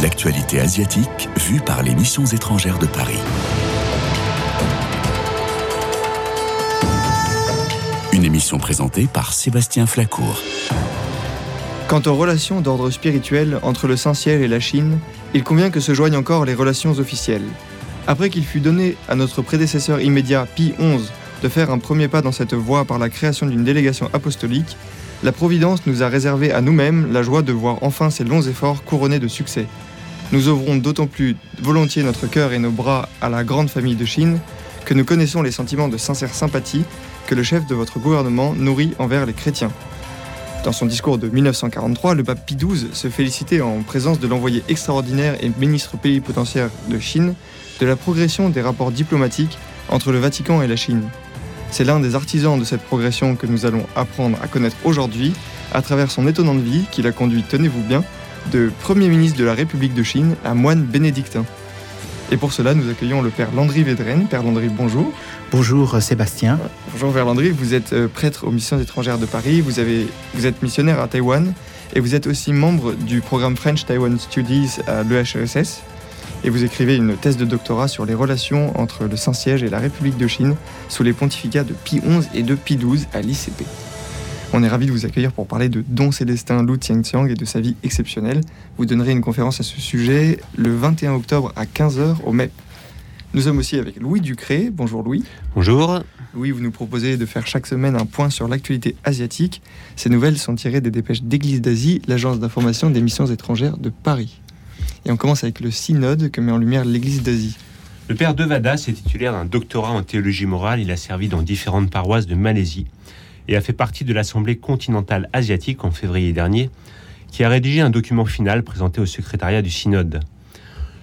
L'actualité asiatique vue par les missions étrangères de Paris. Une émission présentée par Sébastien Flacourt. Quant aux relations d'ordre spirituel entre le Saint-Ciel et la Chine, il convient que se joignent encore les relations officielles. Après qu'il fut donné à notre prédécesseur immédiat Pie XI de faire un premier pas dans cette voie par la création d'une délégation apostolique, la Providence nous a réservé à nous-mêmes la joie de voir enfin ces longs efforts couronnés de succès. Nous ouvrons d'autant plus volontiers notre cœur et nos bras à la grande famille de Chine que nous connaissons les sentiments de sincère sympathie que le chef de votre gouvernement nourrit envers les chrétiens. Dans son discours de 1943, le pape Pie XII se félicitait en présence de l'envoyé extraordinaire et ministre plénipotentiaire de Chine de la progression des rapports diplomatiques entre le Vatican et la Chine. C'est l'un des artisans de cette progression que nous allons apprendre à connaître aujourd'hui à travers son étonnante vie qui l'a conduit, tenez-vous bien, de Premier ministre de la République de Chine à moine bénédictin. Et pour cela, nous accueillons le Père Landry Védren. Père Landry, bonjour. Bonjour Sébastien. Bonjour Père Landry, vous êtes euh, prêtre aux missions étrangères de Paris, vous, avez, vous êtes missionnaire à Taïwan et vous êtes aussi membre du programme French Taiwan Studies à l'EHESS et vous écrivez une thèse de doctorat sur les relations entre le Saint-Siège et la République de Chine sous les pontificats de Pie XI et de Pie XII à l'ICP. On est ravi de vous accueillir pour parler de Don Célestin Lu Tiangxiang et de sa vie exceptionnelle. Vous donnerez une conférence à ce sujet le 21 octobre à 15h au MEP. Nous sommes aussi avec Louis Ducré. Bonjour Louis. Bonjour. Louis, vous nous proposez de faire chaque semaine un point sur l'actualité asiatique. Ces nouvelles sont tirées des dépêches d'Église d'Asie, l'agence d'information des missions étrangères de Paris. Et on commence avec le synode que met en lumière l'Église d'Asie. Le père Devadas est titulaire d'un doctorat en théologie morale. Il a servi dans différentes paroisses de Malaisie et a fait partie de l'Assemblée continentale asiatique en février dernier, qui a rédigé un document final présenté au secrétariat du synode.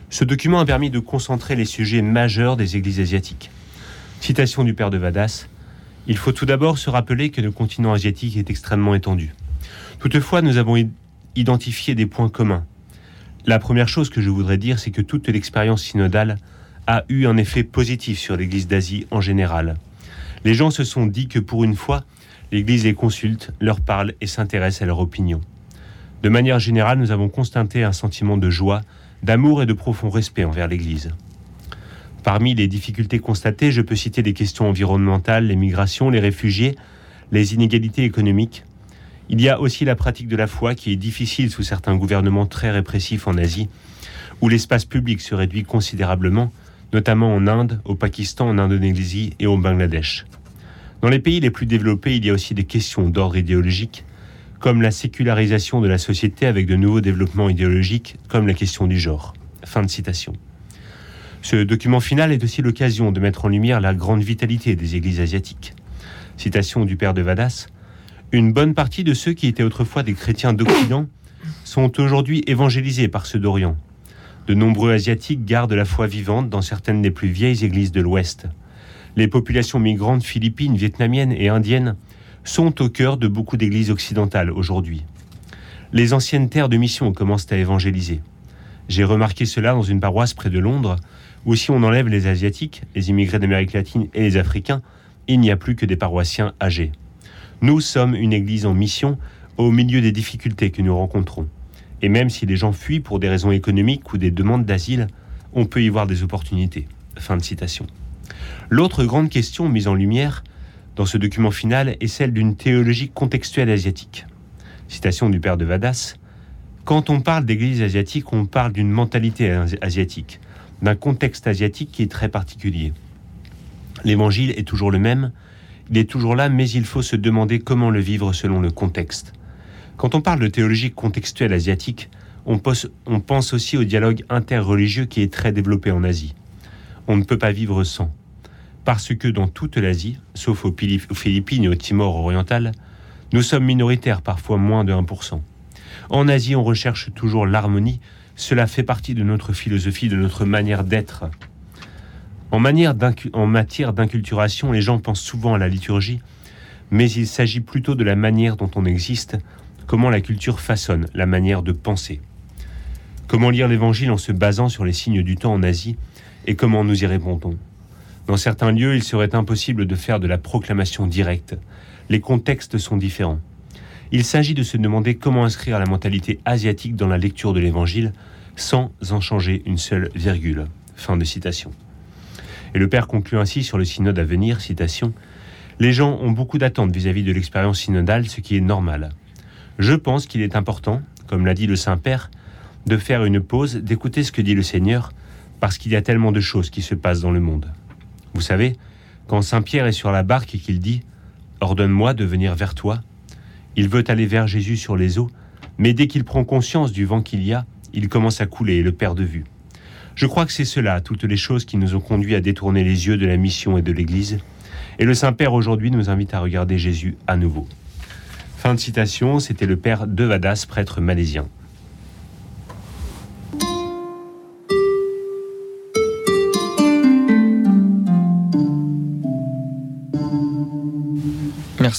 Ce document a permis de concentrer les sujets majeurs des églises asiatiques. Citation du père Devadas Il faut tout d'abord se rappeler que le continent asiatique est extrêmement étendu. Toutefois, nous avons identifié des points communs la première chose que je voudrais dire, c'est que toute l'expérience synodale a eu un effet positif sur l'Église d'Asie en général. Les gens se sont dit que pour une fois, l'Église les consulte, leur parle et s'intéresse à leur opinion. De manière générale, nous avons constaté un sentiment de joie, d'amour et de profond respect envers l'Église. Parmi les difficultés constatées, je peux citer les questions environnementales, les migrations, les réfugiés, les inégalités économiques, il y a aussi la pratique de la foi qui est difficile sous certains gouvernements très répressifs en Asie, où l'espace public se réduit considérablement, notamment en Inde, au Pakistan, en Indonésie et au Bangladesh. Dans les pays les plus développés, il y a aussi des questions d'ordre idéologique, comme la sécularisation de la société avec de nouveaux développements idéologiques, comme la question du genre. Fin de citation. Ce document final est aussi l'occasion de mettre en lumière la grande vitalité des églises asiatiques. Citation du père de Vadas une bonne partie de ceux qui étaient autrefois des chrétiens d'Occident sont aujourd'hui évangélisés par ceux d'Orient. De nombreux Asiatiques gardent la foi vivante dans certaines des plus vieilles églises de l'Ouest. Les populations migrantes philippines, vietnamiennes et indiennes sont au cœur de beaucoup d'églises occidentales aujourd'hui. Les anciennes terres de mission commencent à évangéliser. J'ai remarqué cela dans une paroisse près de Londres, où si on enlève les Asiatiques, les immigrés d'Amérique latine et les Africains, il n'y a plus que des paroissiens âgés. Nous sommes une Église en mission au milieu des difficultés que nous rencontrons. Et même si les gens fuient pour des raisons économiques ou des demandes d'asile, on peut y voir des opportunités. Fin de citation. L'autre grande question mise en lumière dans ce document final est celle d'une théologie contextuelle asiatique. Citation du père de Vadas. Quand on parle d'église asiatique, on parle d'une mentalité asiatique, d'un contexte asiatique qui est très particulier. L'évangile est toujours le même, il est toujours là, mais il faut se demander comment le vivre selon le contexte. Quand on parle de théologie contextuelle asiatique, on, pense aussi au dialogue interreligieux qui est très développé en Asie. On ne peut pas vivre sans. Parce que dans toute l'Asie, sauf aux Philippines et au Timor oriental, nous sommes minoritaires, parfois moins de 1%. En Asie, on recherche toujours l'harmonie. Cela fait partie de notre philosophie, de notre manière d'être. En, matière d'inculturation, les gens pensent souvent à la liturgie, mais il s'agit plutôt de la manière dont on existe, comment la culture façonne la manière de penser. Comment lire l'Évangile en se basant sur les signes du temps en Asie et comment nous y répondons. Dans certains lieux, il serait impossible de faire de la proclamation directe. Les contextes sont différents. Il s'agit de se demander comment inscrire la mentalité asiatique dans la lecture de l'Évangile sans en changer une seule virgule. Fin de citation. Et le Père conclut ainsi sur le synode à venir, citation, Les gens ont beaucoup d'attentes vis-à-vis de l'expérience synodale, ce qui est normal. Je pense qu'il est important, comme l'a dit le Saint-Père, de faire une pause, d'écouter ce que dit le Seigneur, parce qu'il y a tellement de choses qui se passent dans le monde. Vous savez, quand Saint Pierre est sur la barque et qu'il dit ⁇ Ordonne-moi de venir vers toi ⁇ il veut aller vers Jésus sur les eaux, mais dès qu'il prend conscience du vent qu'il y a, il commence à couler et le perd de vue. Je crois que c'est cela, toutes les choses qui nous ont conduits à détourner les yeux de la mission et de l'Église. Et le Saint-Père aujourd'hui nous invite à regarder Jésus à nouveau. Fin de citation, c'était le père Devadas, prêtre malaisien.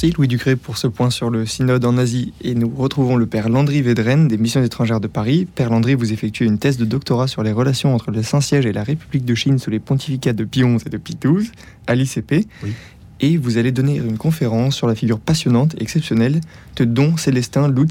Merci Louis Ducré pour ce point sur le synode en Asie et nous retrouvons le père Landry Védren des missions étrangères de Paris. Père Landry, vous effectuez une thèse de doctorat sur les relations entre le Saint-Siège et la République de Chine sous les pontificats de Pie XI et de Pie XII à l'ICP. Et vous allez donner une conférence sur la figure passionnante et exceptionnelle de Don Célestin Lu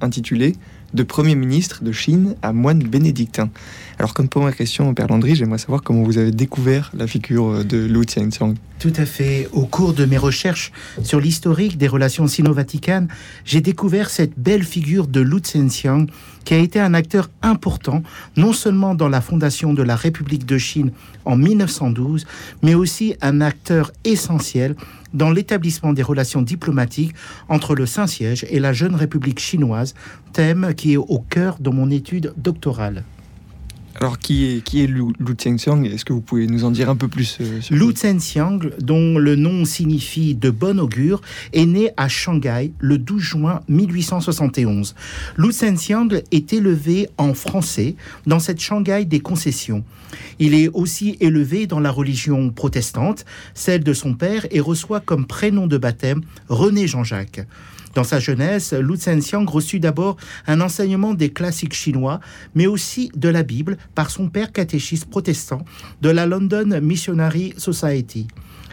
intitulée de Premier ministre de Chine à moine bénédictin. Alors, comme première question, Père Landry, j'aimerais savoir comment vous avez découvert la figure de Lu Xiangxiang. Tout à fait. Au cours de mes recherches sur l'historique des relations sino-vaticanes, j'ai découvert cette belle figure de Lu Xiangxiang qui a été un acteur important, non seulement dans la fondation de la République de Chine en 1912, mais aussi un acteur essentiel dans l'établissement des relations diplomatiques entre le Saint-Siège et la jeune République chinoise, thème qui est au cœur de mon étude doctorale. Alors, qui est, qui est Lu, Lu Est-ce que vous pouvez nous en dire un peu plus euh, Lu Zhenxiang, dont le nom signifie de bon augure, est né à Shanghai le 12 juin 1871. Lu Zhenxiang est élevé en français dans cette Shanghai des concessions. Il est aussi élevé dans la religion protestante, celle de son père, et reçoit comme prénom de baptême René Jean-Jacques. Dans sa jeunesse, Lu Zhenxiang reçut d'abord un enseignement des classiques chinois, mais aussi de la Bible par son père catéchiste protestant de la London Missionary Society.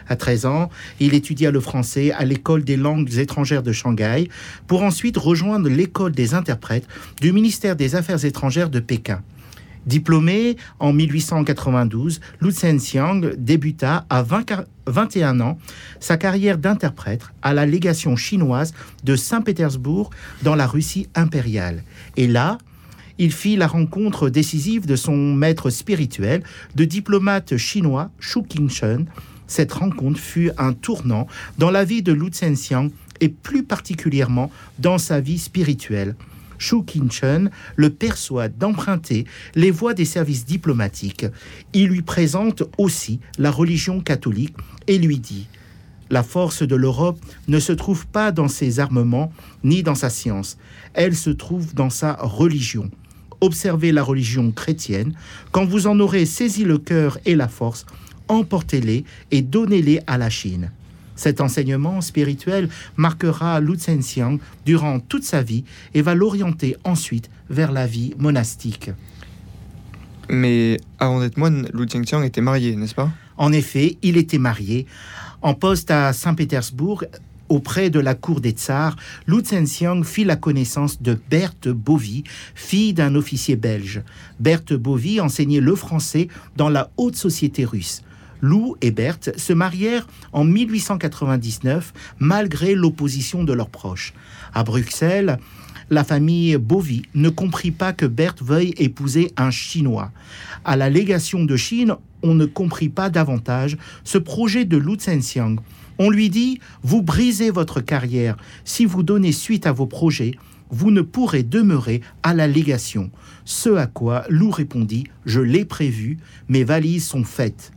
À 13 ans, il étudia le français à l'école des langues étrangères de Shanghai, pour ensuite rejoindre l'école des interprètes du ministère des Affaires étrangères de Pékin. Diplômé en 1892, Lu Zhenxiang débuta à 21 ans sa carrière d'interprète à la légation chinoise de Saint-Pétersbourg dans la Russie impériale. Et là, il fit la rencontre décisive de son maître spirituel, de diplomate chinois Shu Qingshen. Cette rencontre fut un tournant dans la vie de Lu Zhenxiang et plus particulièrement dans sa vie spirituelle. Shu Qingshen le persuade d'emprunter les voies des services diplomatiques. Il lui présente aussi la religion catholique et lui dit La force de l'Europe ne se trouve pas dans ses armements ni dans sa science, elle se trouve dans sa religion. Observez la religion chrétienne, quand vous en aurez saisi le cœur et la force, emportez-les et donnez-les à la Chine. Cet enseignement spirituel marquera Lu Zhenxiang durant toute sa vie et va l'orienter ensuite vers la vie monastique. Mais avant d'être moine, Lu Zhenxiang était marié, n'est-ce pas? En effet, il était marié. En poste à Saint-Pétersbourg, auprès de la cour des tsars, Lu Zhenxiang fit la connaissance de Berthe Bovy, fille d'un officier belge. Berthe Bovy enseignait le français dans la haute société russe. Lou et Berthe se marièrent en 1899 malgré l'opposition de leurs proches. À Bruxelles, la famille Bovy ne comprit pas que Berthe veuille épouser un Chinois. À la légation de Chine, on ne comprit pas davantage ce projet de Lu Zhenxiang. On lui dit Vous brisez votre carrière. Si vous donnez suite à vos projets, vous ne pourrez demeurer à la légation. Ce à quoi Lou répondit Je l'ai prévu, mes valises sont faites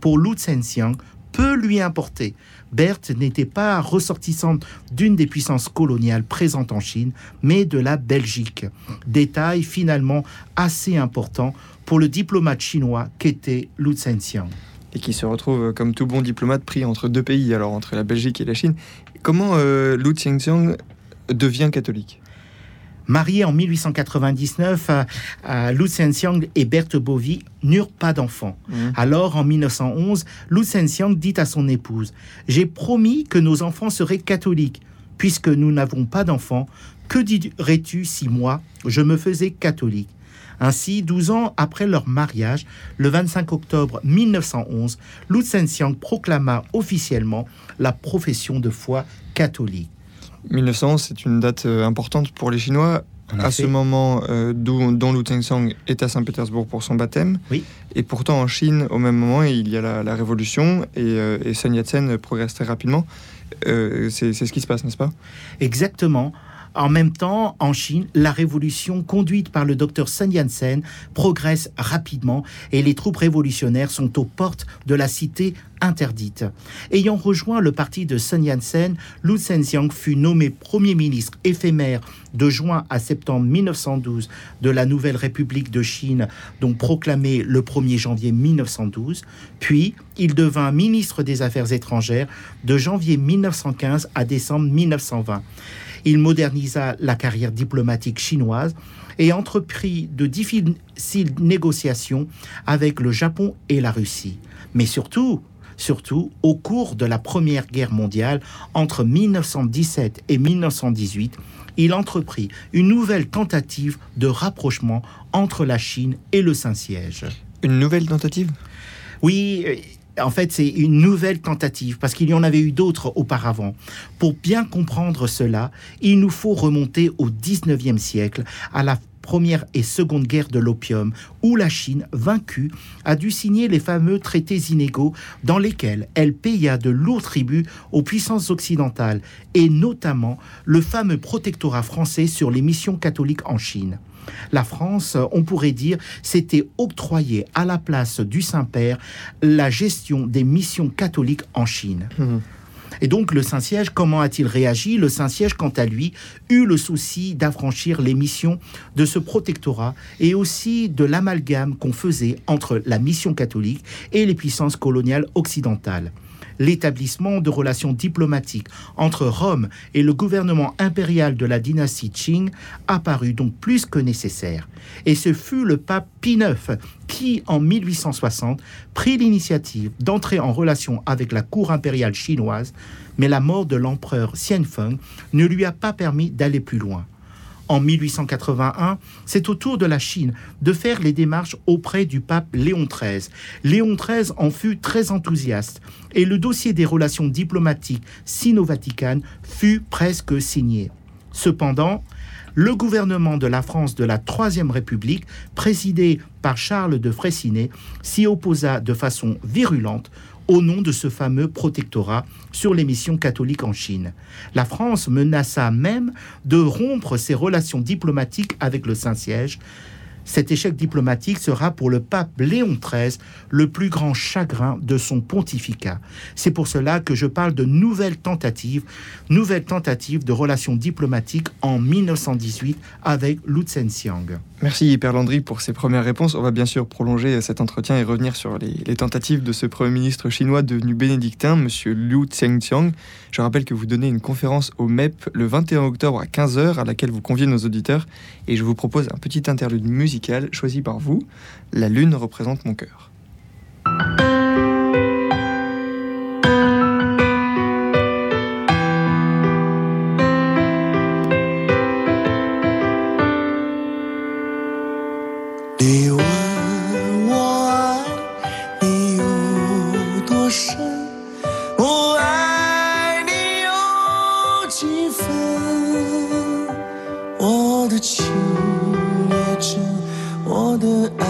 pour Lu Zhenxiang peut lui importer. Berthe n'était pas ressortissante d'une des puissances coloniales présentes en Chine, mais de la Belgique. Détail finalement assez important pour le diplomate chinois qu'était Lu Zhenxiang. Et qui se retrouve, comme tout bon diplomate, pris entre deux pays, alors entre la Belgique et la Chine. Comment euh, Lu devient catholique? Marié en 1899, Lu Zhenxiang et Berthe Bovy n'eurent pas d'enfants. Mmh. Alors, en 1911, Lu Zhenxiang dit à son épouse J'ai promis que nos enfants seraient catholiques. puisque nous n'avons pas d'enfants, que dirais-tu si moi, je me faisais catholique? Ainsi, 12 ans après leur mariage, le 25 octobre 1911, Lu Zhenxiang proclama officiellement la profession de foi catholique. 1911, c'est une date euh, importante pour les Chinois. à ce moment, euh, dont Lu Zhenxiang est à Saint-Pétersbourg pour son baptême. Oui. Et pourtant, en Chine, au même moment, il y a la, révolution et, euh, et, Sun Yat-sen progresse très rapidement. Euh, c'est ce qui se passe, n'est-ce pas? Exactement. En même temps, en Chine, la révolution conduite par le docteur Sun Yat-sen progresse rapidement et les troupes révolutionnaires sont aux portes de la cité interdite. Ayant rejoint le parti de Sun Yat-sen, Lu Zhenxiang fut nommé premier ministre éphémère de juin à septembre 1912 de la nouvelle République de Chine, donc proclamé le 1er janvier 1912. Puis, il devint ministre des Affaires étrangères de janvier 1915 à décembre 1920. Il modernisa la carrière diplomatique chinoise et entreprit de difficiles négociations avec le Japon et la Russie. Mais surtout, surtout au cours de la Première Guerre mondiale, entre 1917 et 1918, il entreprit une nouvelle tentative de rapprochement entre la Chine et le Saint-Siège. Une nouvelle tentative? Oui, en fait, c'est une nouvelle tentative, parce qu'il y en avait eu d'autres auparavant. Pour bien comprendre cela, il nous faut remonter au 19e siècle, à la Première et Seconde Guerre de l'opium, où la Chine, vaincue, a dû signer les fameux traités inégaux dans lesquels elle paya de lourds tributs aux puissances occidentales, et notamment le fameux protectorat français sur les missions catholiques en Chine. La France, on pourrait dire, s'était octroyé à la place du Saint-Père la gestion des missions catholiques en Chine. Mmh. Et donc le Saint-Siège, comment a-t-il réagi? Le Saint-Siège, quant à lui, eut le souci d'affranchir les missions de ce protectorat et aussi de l'amalgame qu'on faisait entre la mission catholique et les puissances coloniales occidentales l'établissement de relations diplomatiques entre Rome et le gouvernement impérial de la dynastie Qing apparut donc plus que nécessaire. Et ce fut le pape Pie IX qui, en 1860, prit l'initiative d'entrer en relation avec la cour impériale chinoise, mais la mort de l'empereur Xianfeng ne lui a pas permis d'aller plus loin en 1881, c'est au tour de la Chine de faire les démarches auprès du pape Léon XIII. Léon XIII en fut très enthousiaste et le dossier des relations diplomatiques sino-vaticanes fut presque signé. Cependant, le gouvernement de la France de la Troisième République, présidé par Charles de Freycinet, s'y opposa de façon virulente au nom de ce fameux protectorat sur les missions catholiques en Chine. La France menaça même de rompre ses relations diplomatiques avec le Saint-Siège cet échec diplomatique sera pour le pape Léon XIII le plus grand chagrin de son pontificat. C'est pour cela que je parle de nouvelles tentatives, nouvelles tentatives de relations diplomatiques en 1918 avec Lu Zhenxiang. Merci Père Landry pour ces premières réponses. On va bien sûr prolonger cet entretien et revenir sur les, tentatives de ce Premier ministre chinois devenu bénédictin, M. Liu Zhenxiang. Je rappelle que vous donnez une conférence au MEP le 21 octobre à 15h à laquelle vous conviez nos auditeurs et je vous propose un petit interlude musical choisi par vous. La lune représente mon cœur. the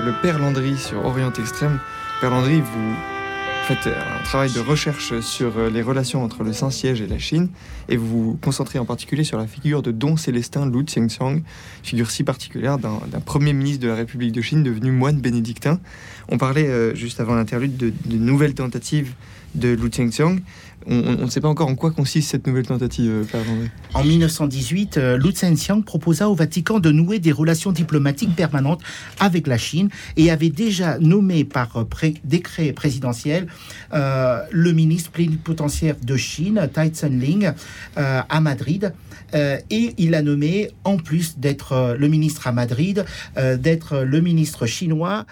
le Père Landry sur Orient Extrême. Père Landry, vous faites euh, un travail de recherche sur euh, les relations entre le Saint-Siège et la Chine, et vous vous concentrez en particulier sur la figure de Don Célestin Lu Tsingsong, figure si particulière d'un premier ministre de la République de Chine devenu moine bénédictin. On parlait euh, juste avant l'interlude de, nouvelles tentatives de Lu Tsingsong. On, ne sait pas encore en quoi consiste cette nouvelle tentative, euh. En 1918, euh, Lu Zhenxiang proposa au Vatican de nouer des relations diplomatiques permanentes avec la Chine et avait déjà nommé par euh, décret présidentiel euh, le ministre plénipotentiaire de Chine, Tai Tsun-ling, euh, à Madrid. Et il a nommé, en plus d'être le ministre à Madrid, d'être le ministre chinois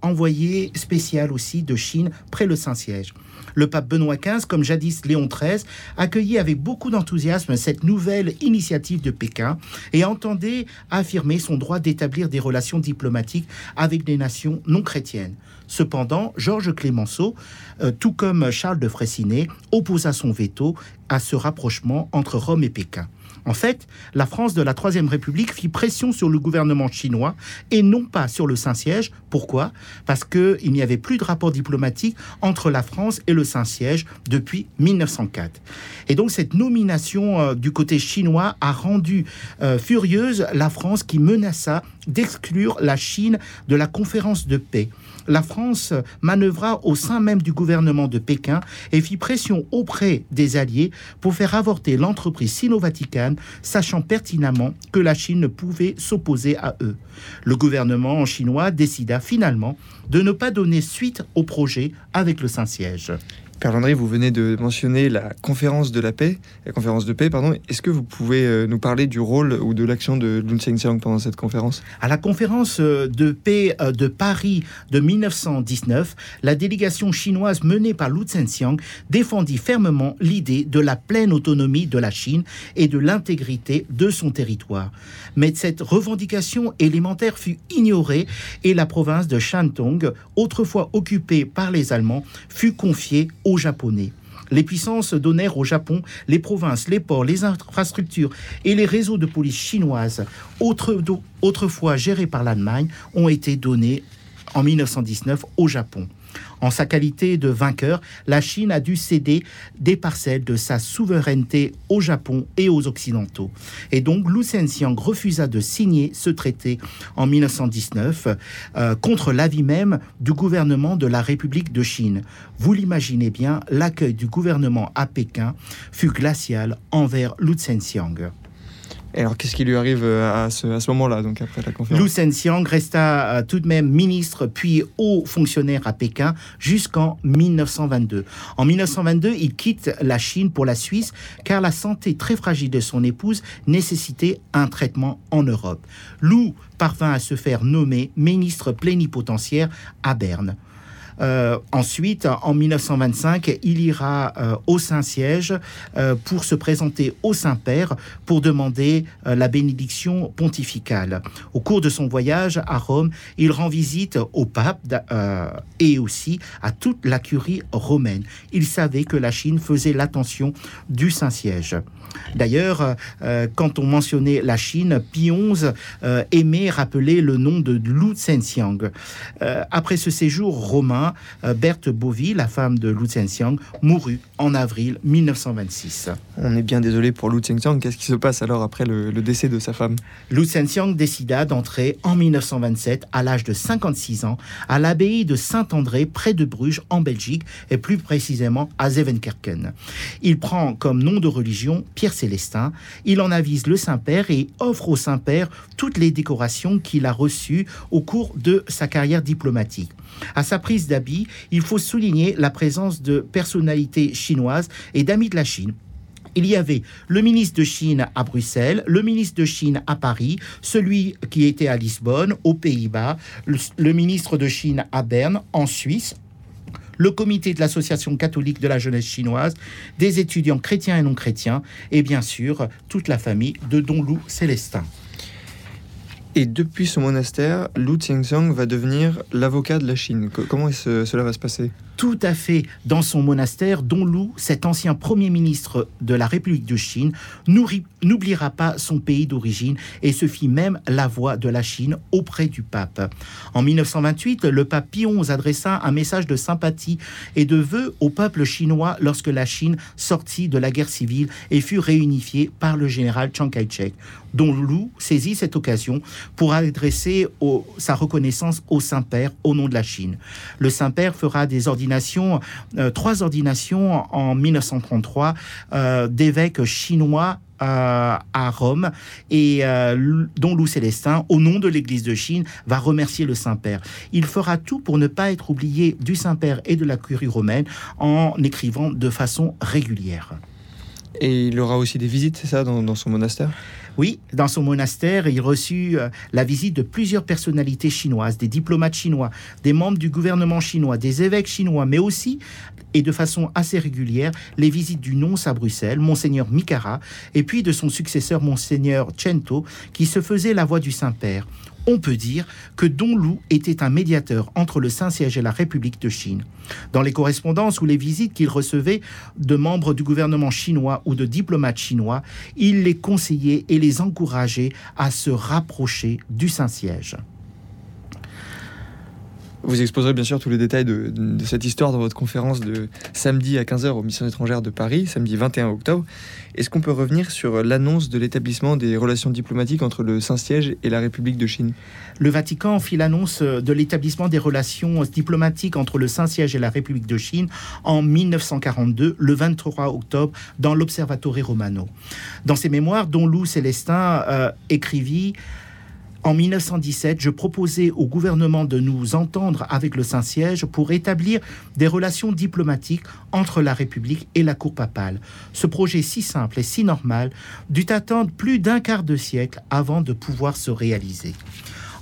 envoyé spécial aussi de Chine près le Saint-Siège. Le pape Benoît XV, comme jadis Léon XIII, accueillit avec beaucoup d'enthousiasme cette nouvelle initiative de Pékin et entendait affirmer son droit d'établir des relations diplomatiques avec des nations non chrétiennes. Cependant, Georges Clémenceau, euh, tout comme Charles de Freycinet, opposa son veto à ce rapprochement entre Rome et Pékin. En fait, la France de la Troisième République fit pression sur le gouvernement chinois et non pas sur le Saint-Siège. Pourquoi? Parce qu'il n'y avait plus de rapport diplomatique entre la France et le Saint-Siège depuis 1904. Et donc cette nomination euh, du côté chinois a rendu euh, furieuse la France qui menaça d'exclure la Chine de la conférence de paix. La France manœuvra au sein même du gouvernement de Pékin et fit pression auprès des alliés pour faire avorter l'entreprise sino-vaticane, sachant pertinemment que la Chine ne pouvait s'opposer à eux. Le gouvernement chinois décida finalement de ne pas donner suite au projet avec le Saint-Siège. Père Landry, vous venez de mentionner la conférence de la paix, la conférence de paix, pardon. Est-ce que vous pouvez euh, nous parler du rôle ou de l'action de Lun Xiang pendant cette conférence? À la conférence euh, de paix euh, de Paris de 1919, la délégation chinoise menée par Lu Zhenxiang défendit fermement l'idée de la pleine autonomie de la Chine et de l'intégrité de son territoire. Mais cette revendication élémentaire fut ignorée et la province de Shandong, autrefois occupée par les Allemands, fut confiée Japonais. Les puissances donnèrent au Japon les provinces, les ports, les infrastructures et les réseaux de police chinoises, autre- autrefois gérés par l'Allemagne, ont été donnés en 1919 au Japon. En sa qualité de vainqueur, la Chine a dû céder des parcelles de sa souveraineté au Japon et aux Occidentaux. Et donc, Lu Zhenxiang refusa de signer ce traité en 1919 euh, contre l'avis même du gouvernement de la République de Chine. Vous l'imaginez bien, l'accueil du gouvernement à Pékin fut glacial envers Lu Zhenxiang. Et alors, qu'est-ce qui lui arrive euh, à ce, à ce moment-là, donc après la conférence? Lu Zhenxiang resta euh, tout de même ministre puis haut fonctionnaire à Pékin jusqu'en 1922. En 1922, il quitte la Chine pour la Suisse car la santé très fragile de son épouse nécessitait un traitement en Europe. Lu parvint à se faire nommer ministre plénipotentiaire à Berne. Euh, ensuite, en 1925, il ira euh, au Saint-Siège euh, pour se présenter au Saint-Père pour demander la bénédiction pontificale. Au cours de son voyage à Rome, il rend visite au pape et aussi à toute la curie romaine. Il savait que la Chine faisait l'attention du Saint-Siège. D'ailleurs, quand on mentionnait la Chine, Pie XI aimait rappeler le nom de Lu Zhenxiang. Après ce séjour romain, euh, Berthe Bovy, la femme de Lu Zhenxiang, mourut en avril 1926. On est bien désolé pour Lu Zhenxiang. Qu'est-ce qui se passe alors après le, le décès de sa femme? Lu Zhenxiang décida d'entrer en 1927, à l'âge de 56 ans, à l'abbaye de Saint-André, près de Bruges, en Belgique, et plus précisément à Zevenkerken. Il prend comme nom de religion Pierre Célestin. Il en avise le Saint-Père et offre au Saint-Père toutes les décorations qu'il a reçues au cours de sa carrière diplomatique. À sa prise d'habit, il faut souligner la présence de personnalités chinoises et d'amis de la Chine. Il y avait le ministre de Chine à Bruxelles, le ministre de Chine à Paris, celui qui était à Lisbonne, aux Pays-Bas, le, le ministre de Chine à Berne, en Suisse, le comité de l'Association catholique de la jeunesse chinoise, des étudiants chrétiens et non chrétiens, et bien sûr toute la famille de Don Lou Célestin. Et depuis ce monastère, Lu Zhenxiang va devenir l'avocat de la Chine. Co- Comment cela va se passer? Tout à fait dans son monastère, Don Lu, cet ancien premier ministre de la République de Chine, n'oubliera pas son pays d'origine et se fit même la voix de la Chine auprès du pape. En 1928, le pape Pie XI adressa un message de sympathie et de vœux au peuple chinois lorsque la Chine sortit de la guerre civile et fut réunifiée par le général Chiang Kai-shek. Don Lu saisit cette occasion pour adresser sa reconnaissance au Saint-Père au nom de la Chine. Le Saint-Père fera des ordinations, euh, trois ordinations en 1933 euh, d'évêques chinois euh, à Rome et euh, L- Don Loup Célestin, au nom de l'Église de Chine, va remercier le Saint-Père. Il fera tout pour ne pas être oublié du Saint-Père et de la curie romaine en écrivant de façon régulière. Et il aura aussi des visites, c'est ça, dans son monastère? Oui, dans son monastère, il reçut euh, la visite de plusieurs personnalités chinoises, des diplomates chinois, des membres du gouvernement chinois, des évêques chinois, mais aussi, et de façon assez régulière, les visites du nonce à Bruxelles, Monseigneur Mikara, et puis de son successeur, Monseigneur Chento, qui se faisait la voix du Saint-Père. On peut dire que Don Lou était un médiateur entre le Saint-Siège et la République de Chine. Dans les correspondances ou les visites qu'il recevait de membres du gouvernement chinois ou de diplomates chinois, il les conseillait et les encourageait à se rapprocher du Saint-Siège. Vous exposerez bien sûr tous les détails de, cette histoire dans votre conférence de samedi à 15h aux missions étrangères de Paris, samedi 21 octobre. Est-ce qu'on peut revenir sur l'annonce de l'établissement des relations diplomatiques entre le Saint-Siège et la République de Chine? Le Vatican fit l'annonce de l'établissement des relations diplomatiques entre le Saint-Siège et la République de Chine en 1942, le 23 octobre, dans l'Observatore Romano. Dans ses mémoires, Don Lou Célestin euh, écrivit en 1917, je proposais au gouvernement de nous entendre avec le Saint-Siège pour établir des relations diplomatiques entre la République et la cour papale. Ce projet si simple et si normal dut attendre plus d'un quart de siècle avant de pouvoir se réaliser.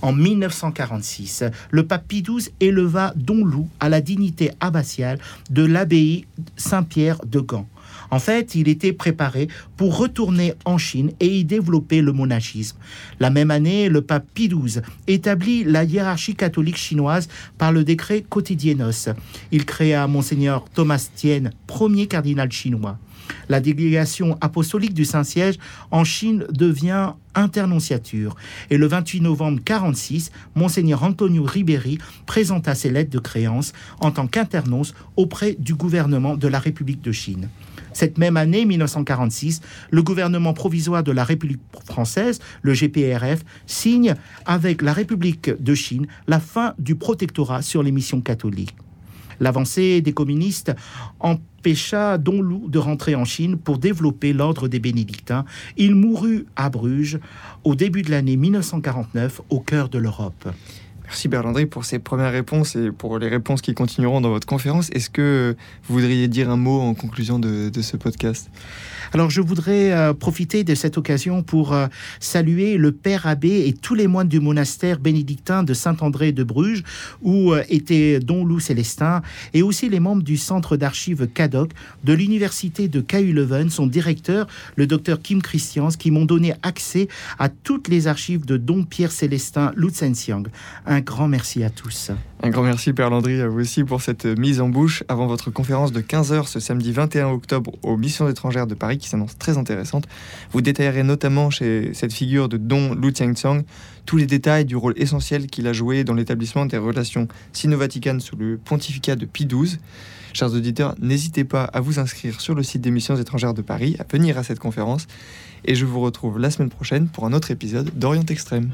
En 1946, le pape Pie XII éleva Don Lou à la dignité abbatiale de l'abbaye Saint-Pierre de Gand. En fait, il était préparé pour retourner en Chine et y développer le monachisme. La même année, le pape Pie XII établit la hiérarchie catholique chinoise par le décret Quotidienos. Il créa Monseigneur Thomas Tien, premier cardinal chinois. La délégation apostolique du Saint-Siège en Chine devient internonciature. Et le 28 novembre 46, Monseigneur Antonio Ribéry présenta ses lettres de créance en tant qu'internonce auprès du gouvernement de la République de Chine. Cette même année, 1946, le gouvernement provisoire de la République française, le GPRF, signe avec la République de Chine la fin du protectorat sur les missions catholiques. L'avancée des communistes empêcha Don Lou de rentrer en Chine pour développer l'ordre des bénédictins. Il mourut à Bruges au début de l'année 1949, au cœur de l'Europe. Merci Berlandry pour ces premières réponses et pour les réponses qui continueront dans votre conférence. Est-ce que vous voudriez dire un mot en conclusion de, de ce podcast? Alors je voudrais euh, profiter de cette occasion pour euh, saluer le père abbé et tous les moines du monastère bénédictin de Saint-André de Bruges, où euh, était Don Loup Célestin, et aussi les membres du centre d'archives CADOC de l'université de KU Leuven, son directeur, le docteur Kim Christians, qui m'ont donné accès à toutes les archives de Don Pierre Célestin Lutzensiang, un Un grand merci à tous. Un grand merci Père Landry à vous aussi pour cette mise en bouche avant votre conférence de 15h ce samedi 21 octobre aux missions étrangères de Paris qui s'annonce très intéressante. Vous détaillerez notamment chez cette figure de Don Lu Tianxiang tous les détails du rôle essentiel qu'il a joué dans l'établissement des relations sino-vaticanes sous le pontificat de Pie XII. Chers auditeurs, n'hésitez pas à vous inscrire sur le site des missions étrangères de Paris, à venir à cette conférence et je vous retrouve la semaine prochaine pour un autre épisode d'Orient Extrême.